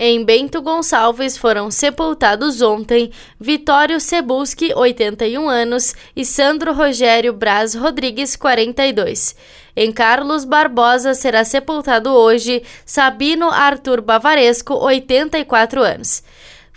Em Bento Gonçalves foram sepultados ontem Vitório Cebuski, 81 anos, e Sandro Rogério Braz Rodrigues, 42. Em Carlos Barbosa será sepultado hoje Sabino Arthur Bavaresco, 84 anos.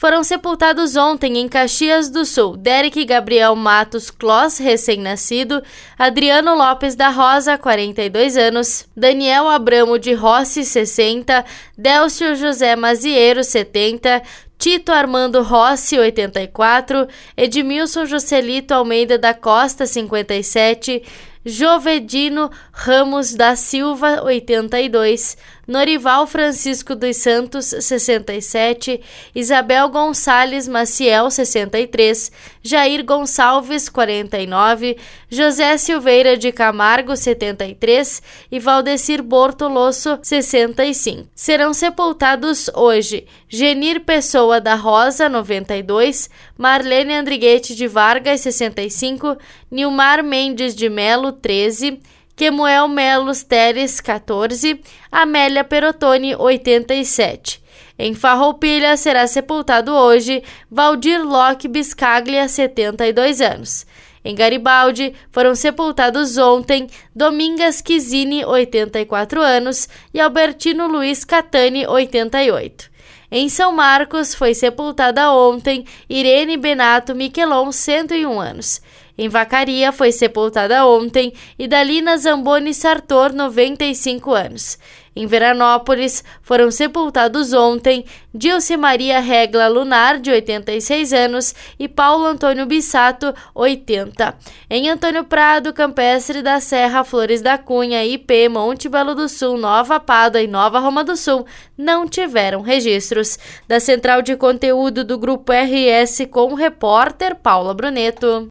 Foram sepultados ontem em Caxias do Sul. Derek Gabriel Matos Kloss, recém-nascido, Adriano Lopes da Rosa, 42 anos, Daniel Abramo de Rossi, 60, Délcio José Maziero, 70, Tito Armando Rossi, 84, Edmilson Joselito Almeida da Costa, 57, Jovedino Ramos da Silva, 82, Norival Francisco dos Santos, 67, Isabel Gonçalves Maciel, 63, Jair Gonçalves, 49, José Silveira de Camargo, 73 e Valdecir Bortolosso, 65. Serão sepultados hoje Genir Pessoa da Rosa, 92, Marlene Andriguete de Vargas, 65, Nilmar Mendes de Melo, 13, Kemuel Melos Teres, 14, Amélia Perotoni, 87. Em Farroupilha será sepultado hoje Valdir Locke Biscaglia, 72 anos. Em Garibaldi foram sepultados ontem Domingas Quizini, 84 anos, e Albertino Luiz Catani, 88. Em São Marcos foi sepultada ontem Irene Benato Miquelon, 101 anos. Em Vacaria foi sepultada ontem Idalina Zamboni Sartor, 95 anos. Em Veranópolis foram sepultados ontem Dilce Maria Regla Lunar, de 86 anos, e Paulo Antônio Bissato, 80. Em Antônio Prado, Campestre da Serra, Flores da Cunha, IP, Monte Belo do Sul, Nova Pádua e Nova Roma do Sul não tiveram registros. Da central de conteúdo do Grupo RS com o repórter Paula Bruneto.